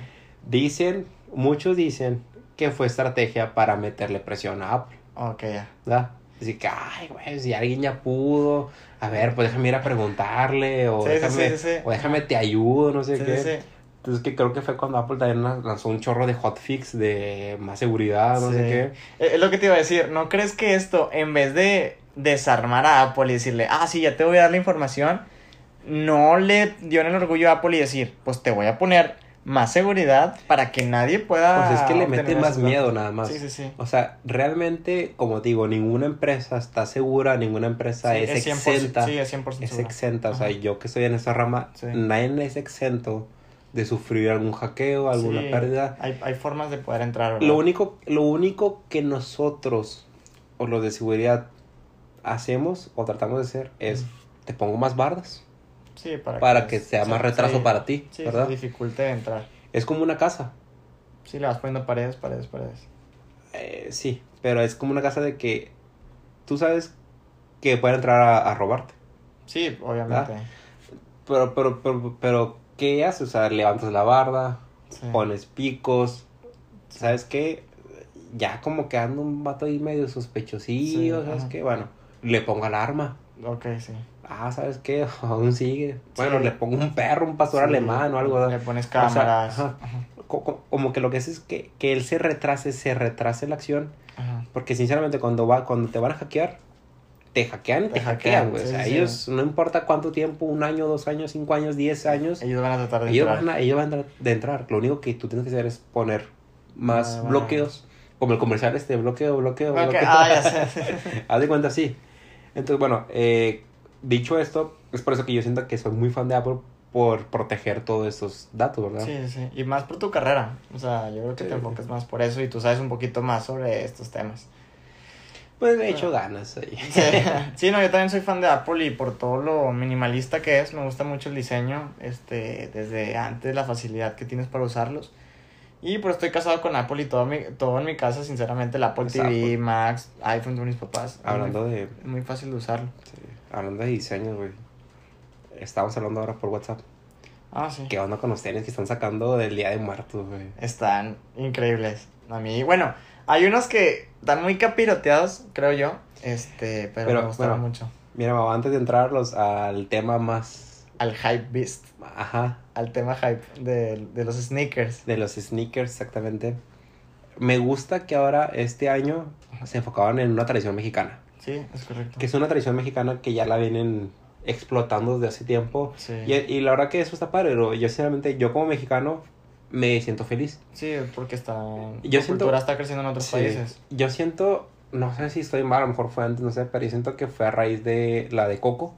Dicen, muchos dicen que fue estrategia para meterle presión a Apple, Ok, ya. ¿verdad? Así que, ay, güey, si alguien ya pudo, a ver, pues déjame ir a preguntarle, o, Sí, déjame, sí, o déjame te ayudo, no sé qué. Entonces que creo que fue cuando Apple también lanzó un chorro de hotfix de más seguridad, no sé qué. Eh, Es lo que te iba a decir, ¿no crees que esto, en vez de desarmar a Apple y decirle, ah, sí, ya te voy a dar la información, no le dio en el orgullo a Apple y decir, pues te voy a poner más seguridad para que nadie pueda... Pues es que le mete más miedo datos"? nada más. Sí, sí, sí. O sea, realmente, como digo, ninguna empresa está segura, ninguna empresa Sí, es, 100%, exenta. Sí, es 100% es exenta. O sea, yo que estoy en esa rama, Sí. nadie es exento de sufrir algún hackeo, alguna Sí, pérdida. Hay, hay formas de poder entrar, ¿verdad? Lo único, lo único que nosotros, o los de seguridad, hacemos o tratamos de hacer es, te pongo más bardas. Sí, para, para que sea más retraso sí. para ti, Sí, ¿verdad? se dificulte entrar. Es como una casa. Sí, le vas poniendo paredes, paredes, paredes. Eh, sí, pero es como una casa de que tú sabes que pueden entrar a, a robarte. Sí, obviamente. Pero, pero, pero, pero, ¿qué haces? O sea, levantas la barda, Sí. pones picos, ¿sabes qué? Ya como que anda un vato ahí medio sospechosillo, ¿sabes ajá. qué? Bueno, le pongo alarma. Ok, sí. Ah, ¿sabes qué? Aún sigue. Bueno, Sí. le pongo un perro, un pastor Sí, alemán o algo. Le pones O sea, cámaras. Co- co- Como que lo que hace es que, que él se retrase, se retrase la acción. Ajá. Porque sinceramente cuando va, cuando te van a hackear, te hackean y te, Te hackean, güey. sí, o sea, sí. ellos, no importa cuánto tiempo, un año, dos años, cinco años, diez años, Ellos van a tratar de ellos entrar. van, a, ellos van a de entrar. Lo único que tú tienes que hacer es poner más Ah, bloqueos. Como el comercial este, bloqueo, bloqueo, Ok, bloqueo. Ah, ya sé. Haz de cuenta, sí. Entonces, bueno, eh, dicho esto, es por eso que yo siento que soy muy fan de Apple por proteger todos estos datos, ¿verdad? Sí, sí. Y más por tu carrera. O sea, yo creo que Sí. te enfocas más por eso y tú sabes un poquito más sobre estos temas. Pues he hecho ganas ahí. Sí. sí, no, yo también soy fan de Apple y por todo lo minimalista que es, me gusta mucho el diseño, este, desde antes la facilidad que tienes para usarlos. Y pues estoy casado con Apple y todo, mi, todo en mi casa, sinceramente, el Apple TV, Apple. Max, iPhone de mis papás. Hablando de, muy, muy fácil de usarlo. sí, hablando de diseño, güey. Estamos hablando ahora por WhatsApp. Ah, sí. ¿Qué onda con los tenis que están sacando del Día de Muertos, güey? Están increíbles. A mí, bueno, hay unos que están muy capiroteados, creo yo. Este, pero, Pero, me gustaron bueno. mucho. Mira, mamá, antes de entrarlos al tema más... Al hype beast, Ajá, al tema hype de, de los sneakers. de los sneakers exactamente. Me gusta que ahora, este año, se enfocaban en una tradición mexicana. Sí, es correcto. Que es una tradición mexicana que ya la vienen explotando desde hace tiempo. Sí. Y, y la verdad que eso está padre, pero yo sinceramente, yo como mexicano, me siento feliz. Sí, porque está, Yo la siento- cultura está creciendo en otros Sí. países. Yo siento, no sé si estoy mal, a lo mejor fue antes, no sé, pero yo siento que fue a raíz de la de Coco,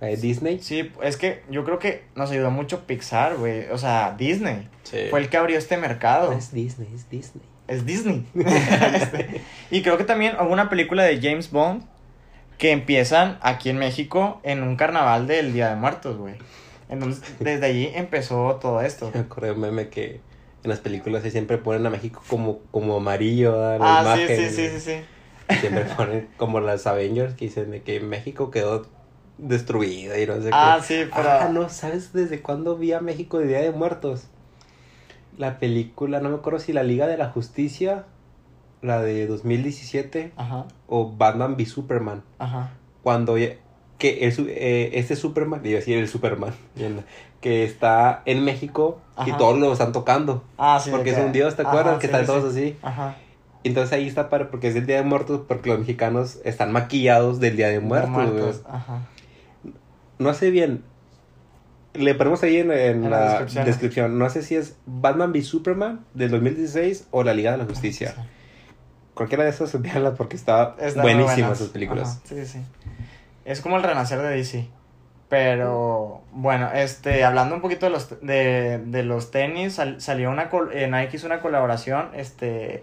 la de Disney. Sí, es que yo creo que nos ayudó mucho Pixar, güey. O sea, Disney. Sí. Fue el que abrió este mercado. Es Disney, es Disney. Es Disney. Este, y creo que también hubo una película de James Bond que empiezan aquí en México en un carnaval del Día de Muertos, güey. Entonces, desde allí empezó todo esto. Me un meme que en las películas sí siempre ponen a México como, como amarillo, la Ah, sí, imagen, sí, sí, sí, sí. Siempre ponen como las Avengers que dicen de que México quedó destruida y no sé Ah, qué. sí, pero... Ah, no, ¿sabes desde cuándo vi a México de Día de Muertos? La película, no me acuerdo si la Liga de la Justicia, la de 2017, Ajá, o Batman v Superman. ajá. Cuando que el, eh, este Superman, iba a decir el Superman, que está en México y todos lo están tocando. Ah, sí. de porque es un dios, ¿te acuerdas? que sí, están sí, todos sí. así. Ajá. Entonces ahí está para porque es el Día de Muertos, porque los mexicanos están maquillados del Día de Muertos. güey. Muertos, Ajá. No sé bien. Le ponemos ahí en, en En la, la descripción. descripción. No sé si es Batman v Superman del 2016 o la Liga de la Justicia. Sí. Cualquiera de esas, véanla porque está, buenas. esas películas. Ajá, Sí, sí. Es como el renacer de DC. Pero, bueno, este, hablando un poquito de los, de, de los tenis, sal- salió una, eh, Nike hizo una colaboración, este,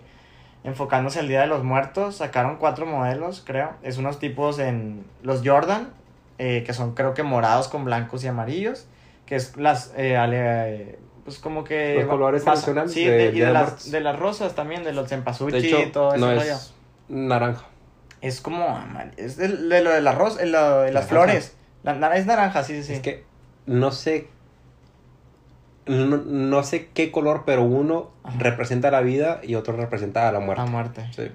enfocándose al Día de los Muertos, sacaron cuatro modelos, creo, es unos tipos en los Jordan, eh, que son creo que morados con blancos y amarillos, que es las, eh, ale- eh, pues como que... Los colores Sí, de de- y de, de las, de las rosas también, de los cempasúchil y todo ese no rollo. es naranja. Es como amar- es de, de lo del arroz, de, lo de las Naranja. flores. La, es naranja, sí, sí. Es que no sé. No, no sé qué color, pero uno Ajá. representa la vida y otro representa a la muerte. La muerte. Sí.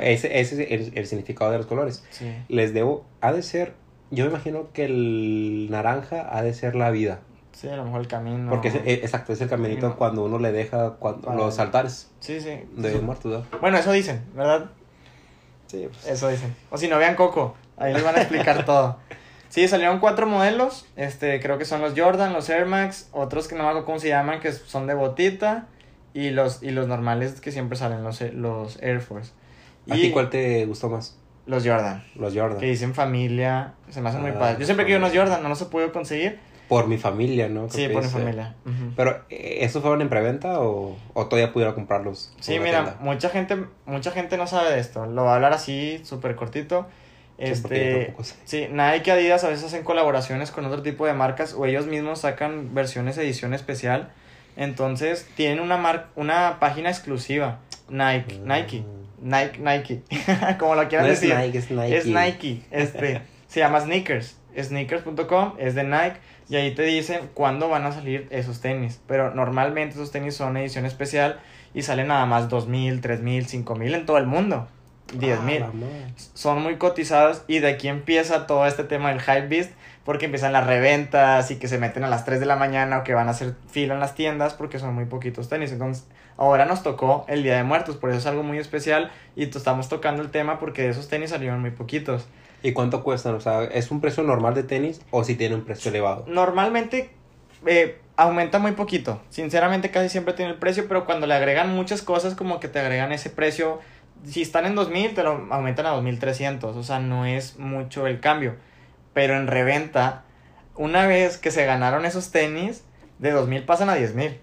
Ese, ese es el, el significado de los colores. Sí. Les debo, ha de ser, yo me imagino que el naranja ha de ser la vida. Sí, a lo mejor el camino. Porque es, eh, exacto, es el caminito Camino. cuando uno le deja cuando, los altares Sí, sí. de Sí. muertos. ¿no? Bueno, eso dicen, ¿verdad? Sí, pues. Eso dicen. O si no, vean Coco. Ahí les van a explicar todo. Sí, salieron cuatro modelos. Este, creo que son los Jordan, los Air Max, otros que no me acuerdo cómo se llaman, que son de botita. Y los, y los normales que siempre salen, los, los Air Force. ¿A Y ti cuál te gustó más? Los Jordan. Los Jordan. Que dicen familia. Se me hacen muy Ah, padres. Yo siempre quiero unos familia. Jordan, no los he podido conseguir. Por mi familia, ¿no? Sí, por mi dice. familia. Ujú. Pero, eh, ¿estos fueron en preventa o, o todavía pudiera comprarlos? Sí, mira, tienda? mucha gente, mucha gente no sabe de esto. Lo voy a hablar así, súper cortito. Sí, Este, sí, Nike, Adidas a veces hacen colaboraciones con otro tipo de marcas o ellos mismos sacan versiones edición especial. Entonces, tienen una mar una página exclusiva, Nike, Mm. Nike, Nike, Nike, como lo quieran No es decir. Nike, es Nike. Es Nike, este, se llama Sneakers, sneakers.com, es de Nike y ahí te dicen cuándo van a salir esos tenis, pero normalmente esos tenis son edición especial y salen nada más 2000, 3000, 5000 en todo el mundo, 10000. Ah. Son muy cotizados y de aquí empieza todo este tema del hype beast porque empiezan las reventas y que se meten a las 3 de la mañana o que van a hacer fila en las tiendas porque son muy poquitos tenis. Entonces, ahora nos tocó el Día de Muertos, por eso es algo muy especial y estamos tocando el tema porque de esos tenis salieron muy poquitos. ¿Y cuánto cuestan? O sea, ¿es un precio normal de tenis o si tiene un precio elevado? Normalmente eh, aumenta muy poquito. Sinceramente casi siempre tiene el precio, pero cuando le agregan muchas cosas como que te agregan ese precio. Si están en 2000 te lo aumentan a 2300, o sea, no es mucho el cambio. Pero en reventa, una vez que se ganaron esos tenis, de 2000 pasan a 10000.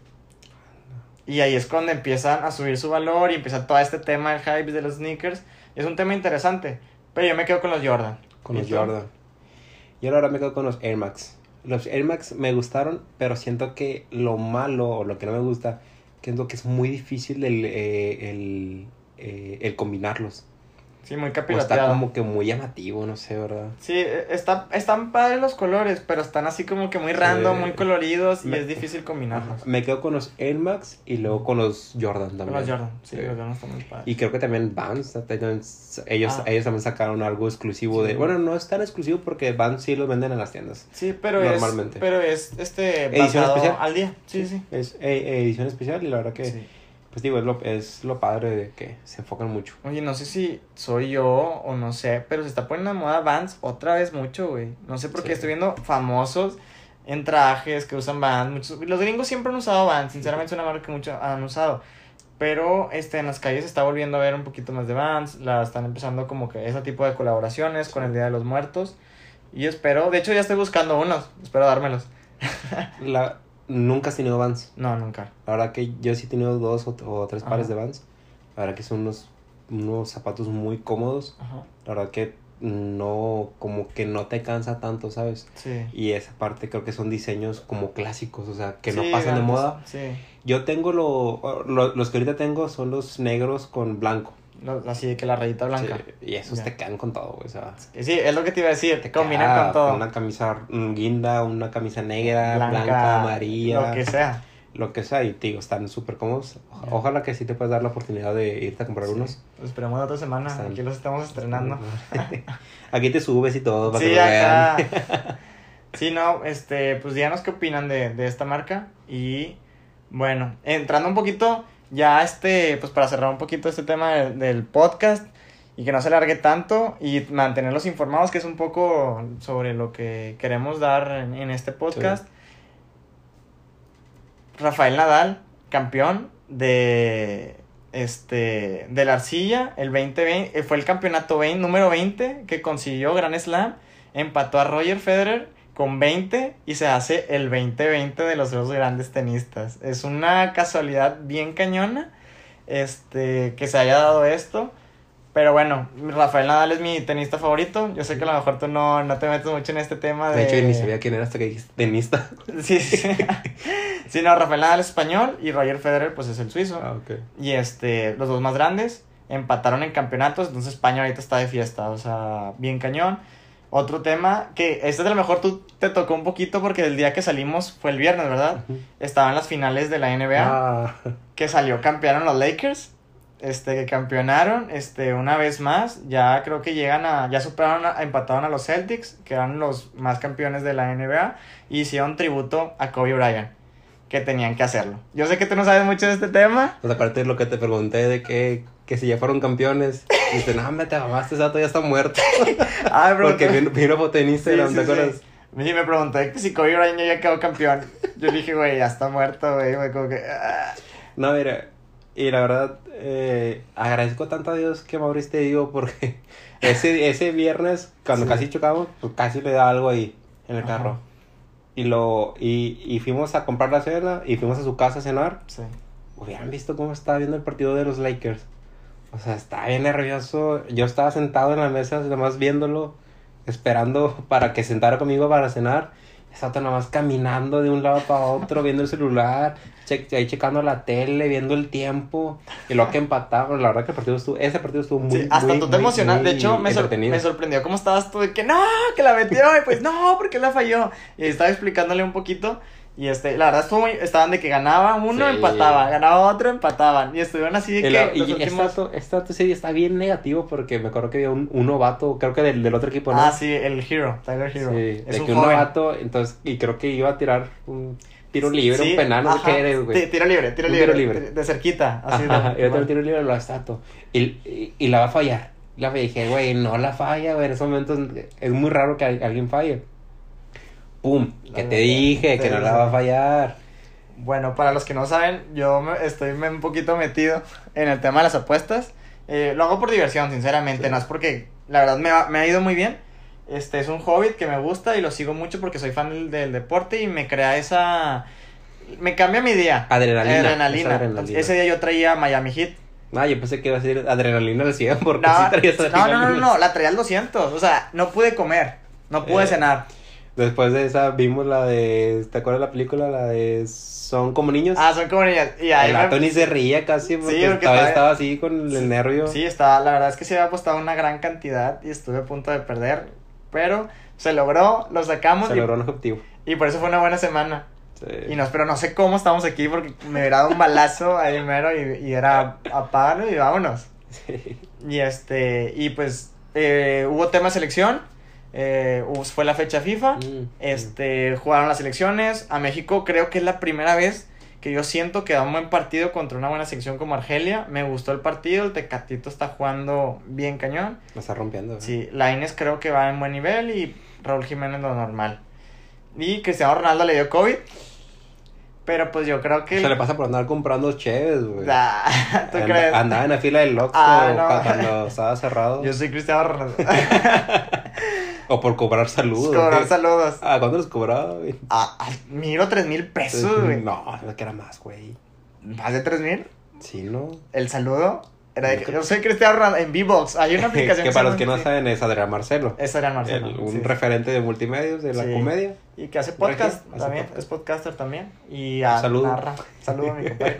Y ahí es cuando empiezan a subir su valor y empieza todo este tema del hype de los sneakers. Es un tema interesante, pero yo me quedo con los Jordan. Con los. Jordan. Yo ahora me quedo con los Air Max. Los Air Max me gustaron, pero siento que lo malo o lo que no me gusta, lo que es muy difícil el, eh, el, eh, el combinarlos. Sí, muy O está capiroteado. como que muy llamativo, no sé, ¿verdad? Sí, e- está, están padres los colores, pero están así como que muy random, Sí. muy coloridos y es difícil combinarlos. Me quedo con los Air Max y luego con los Jordan Con también. los Jordan, sí, Sí. los Jordan están muy padres. Y creo que también Vans, también- ellos, Ah. ellos también sacaron algo exclusivo de... Bueno, no es tan exclusivo porque Vans sí los venden en las tiendas. Sí, pero Normalmente. es, pero es este Edición especial. al día. Sí, sí. Es eh, edición especial y la verdad que, Sí. Pues digo, es lo, es lo padre de que se enfocan mucho. Oye, no sé si soy yo o no sé, pero se está poniendo de moda Vans otra vez mucho, güey. No sé por qué Sí. estoy viendo famosos en trajes que usan Vans. Muchos, los gringos siempre han usado Vans, sinceramente es una marca que muchos han usado. Pero este, en las calles se está volviendo a ver un poquito más de Vans. La están empezando como que ese tipo de colaboraciones con el Día de los Muertos. Y espero, de hecho ya estoy buscando unos, espero dármelos. La, nunca has tenido Vans. No, nunca. La verdad que yo sí he tenido dos o, o tres pares de Vans. La verdad que son unos, unos zapatos muy cómodos. Ajá. La verdad que no, como que no te cansa tanto, ¿sabes? Sí. Y esa parte creo que son diseños como clásicos, o sea, que no Sí, pasan de moda. Sí. Yo tengo lo, lo- los que ahorita tengo son los negros con blanco. Así de que la rayita blanca. Sí, y esos te quedan con todo, güey, o sea. Sí, es lo que te iba a decir, te combinan con todo. Una camisa guinda, una camisa negra, blanca, amarilla, Lo que sea. lo que sea, y te digo, están súper cómodos. Ojalá que sí te puedas dar la oportunidad de irte a comprar Sí. unos. Pues esperemos la otra semana. Están- Aquí los estamos estrenando. Aquí te subes y todo para Sí, que acá. vean. Sí, no, este, pues díganos qué opinan de, de esta marca. Y bueno, entrando un poquito, ya este, pues para cerrar un poquito este tema del, podcast y que no se largue tanto y mantenerlos informados, que es un poco sobre lo que queremos dar en, este podcast. Rafael Nadal, campeón de este de la arcilla, el 2020, eh, fue el campeonato 20, número 20 que consiguió Grand Slam, empató a Roger Federer con 20 y se hace el 2020 de los dos grandes tenistas. Es una casualidad bien cañona este que se haya dado esto. Pero bueno, Rafael Nadal es mi tenista favorito. Yo sé que a lo mejor tú no, no te metes mucho en este tema de... De hecho, ni sabía quién era hasta que dijiste tenista. Sí, sí. sí, no, Rafael Nadal es español y Roger Federer pues es el suizo. Ah. Y este, los dos más grandes empataron en campeonatos, entonces España ahorita está de fiesta, o sea, bien cañón. Otro tema que este a lo mejor tú te tocó un poquito porque el día que salimos fue el viernes, ¿verdad? Ujú. Estaban las finales de la NBA Ah, que salió campeonaron los Lakers. Este, que campeonaron, este, una vez más, ya creo que llegan a, ya superaron, a, empataron a los Celtics, que eran los más campeones de la NBA, y hicieron tributo a Kobe Bryant, que tenían que hacerlo. Yo sé que tú no sabes mucho de este tema, pues aparte de lo que te pregunté de que, que si ya fueron campeones, dices, no, hombre, te mamaste, ese vato ya está muerto. Bro, Porque tú- vi, vi una foto en Instagram, Sí, ¿te sí, acuerdas? sí. Y me pregunté que si Kobe Bryant ya quedó campeón. Yo le dije, güey, ya está muerto, güey. Fue como que. ah. No, mira, y la verdad, eh, agradezco tanto a Dios que Mauricio te digo, porque ese, ese viernes, cuando Sí. casi chocamos, pues casi le da algo ahí en el Ajá. carro. Y lo y, y fuimos a comprar la cena y fuimos a su casa a cenar. Sí. Hubieran visto cómo estaba viendo el partido de los Lakers. O sea, estaba bien nervioso. Yo estaba sentado en la mesa, nada más viéndolo, esperando para que sentara conmigo para cenar. Estaba nada más caminando de un lado para otro, viendo el celular, che- ahí checando la tele, viendo el tiempo. Y luego que empataron. La verdad que el partido estuvo, ese partido estuvo muy Sí, hasta muy, tú te emocionaste. De hecho, me, sor- me sorprendió cómo estabas tú de que no, que la metió. Y pues no, porque la falló. Y estaba explicándole un poquito. Y este, la verdad estuvo muy, estaban de que ganaba uno, Sí. empataba, ganaba otro, empataban. Y estuvieron así de Y, que la- y últimos- esta, esta to- serie está bien negativo porque me acuerdo que había un, un novato, creo que del, del otro equipo, ¿no? Ah, sí, el Hero, Tyler Hero. Sí, es de un que un joven. novato, entonces, y creo que iba a tirar un tiro libre, Sí, un penal, no sé qué eres, güey. ti- Tiro libre, tiro libre, tiro libre. De cerquita, así Ajá, de. un tiro libre, lo estato. Y, y, y la va a fallar. La dije, güey, no la falla, güey. En esos momentos es muy raro que al- alguien falle. Pum, La que te dije que no la va a fallar. Bueno, para los que no saben, yo me- estoy un poquito metido en el tema de las apuestas. Eh, lo hago por diversión, sinceramente, Sí. no es porque la verdad me ha, me ha ido muy bien. Este es un hobby que me gusta y lo sigo mucho porque soy fan del, del deporte y me crea esa... Me cambia mi día. Adrenalina, Adrenalina. esa adrenalina. Entonces, ese día yo traía Miami Heat. Ah, yo pensé que iba a decir adrenalina al 100 porque No, sí traías no, no, no, no, la traía al 200. O sea, no pude comer, no pude Eh, cenar. Después de esa vimos la de, ¿te acuerdas de la película? La de Son como niños. Ah, son como niñas. Y ahí el me- vato ni se reía casi porque, porque todavía estaba- estaba así con el nervio. Sí, estaba, la verdad es que se había apostado una gran cantidad y estuve a punto de perder, pero se logró, lo sacamos Se y, logró un objetivo. y por eso fue una buena semana. Sí. Y no, pero no sé cómo estamos aquí porque me hubiera dado un balazo ahí mero y, y era apágalo y vámonos. Sí. Y este, y pues eh, hubo tema selección, eh, fue la fecha FIFA, Mm, este, jugaron las selecciones, a México creo que es la primera vez que yo siento que da un buen partido contra una buena selección como Argelia, me gustó el partido, el Tecatito está jugando bien cañón, La está rompiendo. ¿eh? sí, Lainez creo que va en buen nivel y Raúl Jiménez lo normal. Y Cristiano Ronaldo le dio COVID, pero pues yo creo que... Se le pasa por andar comprando cheves, güey. Ah, ¿Tú Anda- crees? Andaba en la fila del Oxxo Ah, no. cuando estaba cerrado. Yo soy Cristiano Ronaldo. O por cobrar saludos. Cobrar güey. saludos. Ah, ¿cuánto los cobraba, güey? Ah, ah, miro tres mil pesos, güey. No, no que era más, güey. ¿Más de tres mil? Sí, ¿no? El saludo era de yo soy Cristiano Ronaldo en V-Box. Hay una aplicación que para los que no saben es Adrián Marcelo. Es Adrián Marcelo. El- un sí. referente de multimedios de la Sí. comedia. Y que hace podcast hace también. podcast. Es podcaster también. Y ah, Saludo. narra. Saludo, mi compadre.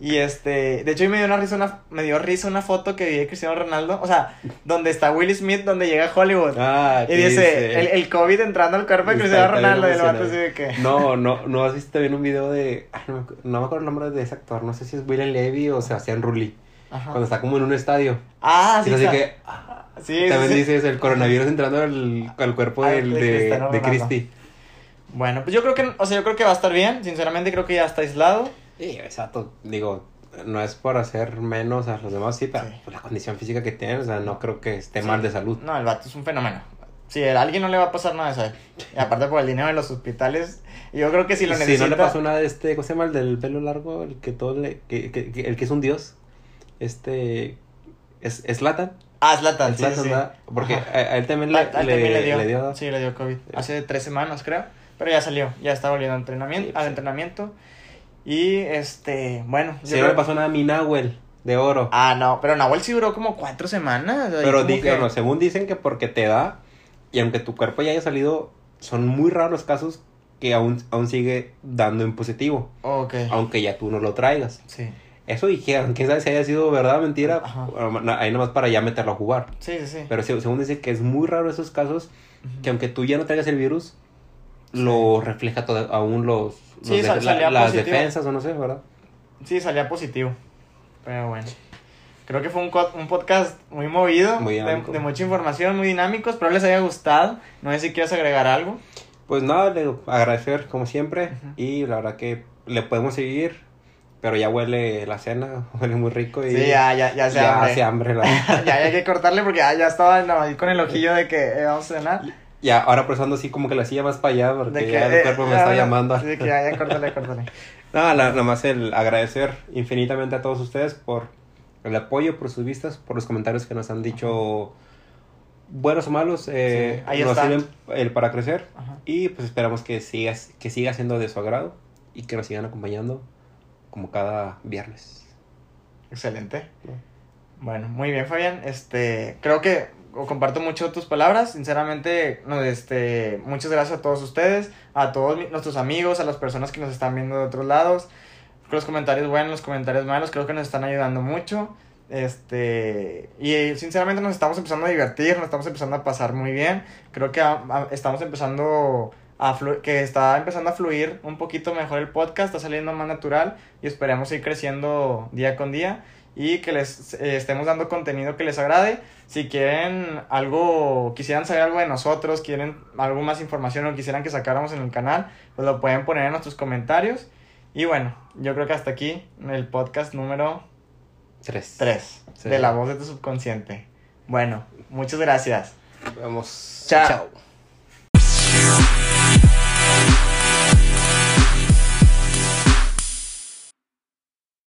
Y este, de hecho, hoy me dio una risa una, me dio risa una foto que vi de Cristiano Ronaldo, o sea, donde está Will Smith, donde llega Hollywood. Ah, y ¿qué dice, El, el COVID entrando al cuerpo de Cristiano bien Ronaldo, y el vato así de que. No, no, no has visto también un video de. ay, no, me acu- no me acuerdo el nombre de ese actor. No sé si es William Levy o Sebastián Rulli. Ajá. Cuando está como en un estadio. Ah, sí, así está. que. Sí, sí, También sí. dices el coronavirus entrando al, al cuerpo Ah, del- de de. Cristi. Bueno, pues yo creo que, o sea, yo creo que va a estar bien. Sinceramente creo que ya está aislado. Sí, exacto. Digo, no es por hacer menos a los demás, sí, pero Sí. pues, la condición física que tiene, o sea, no creo que esté Sí. mal de salud. No, el vato es un fenómeno. Si a alguien no le va a pasar nada de eso. Y aparte por el dinero de los hospitales, yo creo que si lo si necesita. no le pasó nada de este, ¿cómo se llama? El del pelo largo, el que todo le, que, que- que- el que es un dios. Este, es, es Latan. Ah, Zlatan, sí, sí. Porque a, a él también le, a él le- también le dio. le dio. Sí, le dio COVID. Hace tres semanas, creo. Pero ya salió. Ya está volviendo al entrenamiento. Sí, pues, al entrenamiento. Y este, bueno. Si no creo- le pasó nada a mi Nahuel de oro. Ah, no, pero Nahuel sí duró como cuatro semanas. Pero dije, que- no, según dicen que porque te da, y aunque tu cuerpo ya haya salido, son muy raros los casos que aún, aún sigue dando en positivo, Ok. aunque ya tú no lo traigas. Sí. Eso dijeron, quién sabe si haya sido verdad o mentira, Ajá. ahí nomás para ya meterlo a jugar. Sí, sí, sí. Pero se- según dice que es muy raro esos casos, que aunque tú ya no traigas el virus, lo refleja todo, aún los Sí, sal- la- salía las positivo. defensas o no sé, ¿verdad? Sí, salía positivo. Pero bueno. Creo que fue un, un podcast muy movido, Muy de, dinámico. de mucha información, muy dinámicos. Espero les haya gustado. No sé si quieres agregar algo. Pues nada, le agradecer como siempre Ujú. y la verdad que le podemos seguir, pero ya huele la cena, huele muy rico y Sí, ya, ya, ya se ya hambre. hace hambre. la- ya, ya hay que cortarle porque ya, ya estaba no, ahí con el ojillo de que eh, vamos a cenar. Ya ahora por eso ando así como que la silla más para allá porque que, ya el eh, cuerpo me ya, está ya, llamando. sí, de que ya, ya, córtale, córtale. Nada, la- nada más el agradecer infinitamente a todos ustedes por el apoyo, por sus vistas, por los comentarios que nos han dicho buenos o malos, eh, Sí, nos sirven eh, para crecer Ajá. y pues esperamos que siga, que siga siendo de su agrado y que nos sigan acompañando como cada viernes. Excelente. Bueno, muy bien, Fabián. Este, creo que comparto mucho tus palabras. Sinceramente, no, este, muchas gracias a todos ustedes, a todos nuestros amigos, a las personas que nos están viendo de otros lados. Los comentarios buenos, los comentarios malos, creo que nos están ayudando mucho. Este, y sinceramente nos estamos empezando a divertir, nos estamos empezando a pasar muy bien. Creo que estamos empezando a que está empezando a fluir un poquito mejor el podcast, está saliendo más natural y esperemos ir creciendo día con día y que les eh, estemos dando contenido que les agrade. Si quieren algo, quisieran saber algo de nosotros, quieren algo más información o quisieran que sacáramos en el canal, pues lo pueden poner en nuestros comentarios. Y bueno, yo creo que hasta aquí el podcast número 3. 3 de la voz de tu subconsciente. Bueno, muchas gracias. Vamos. Chao.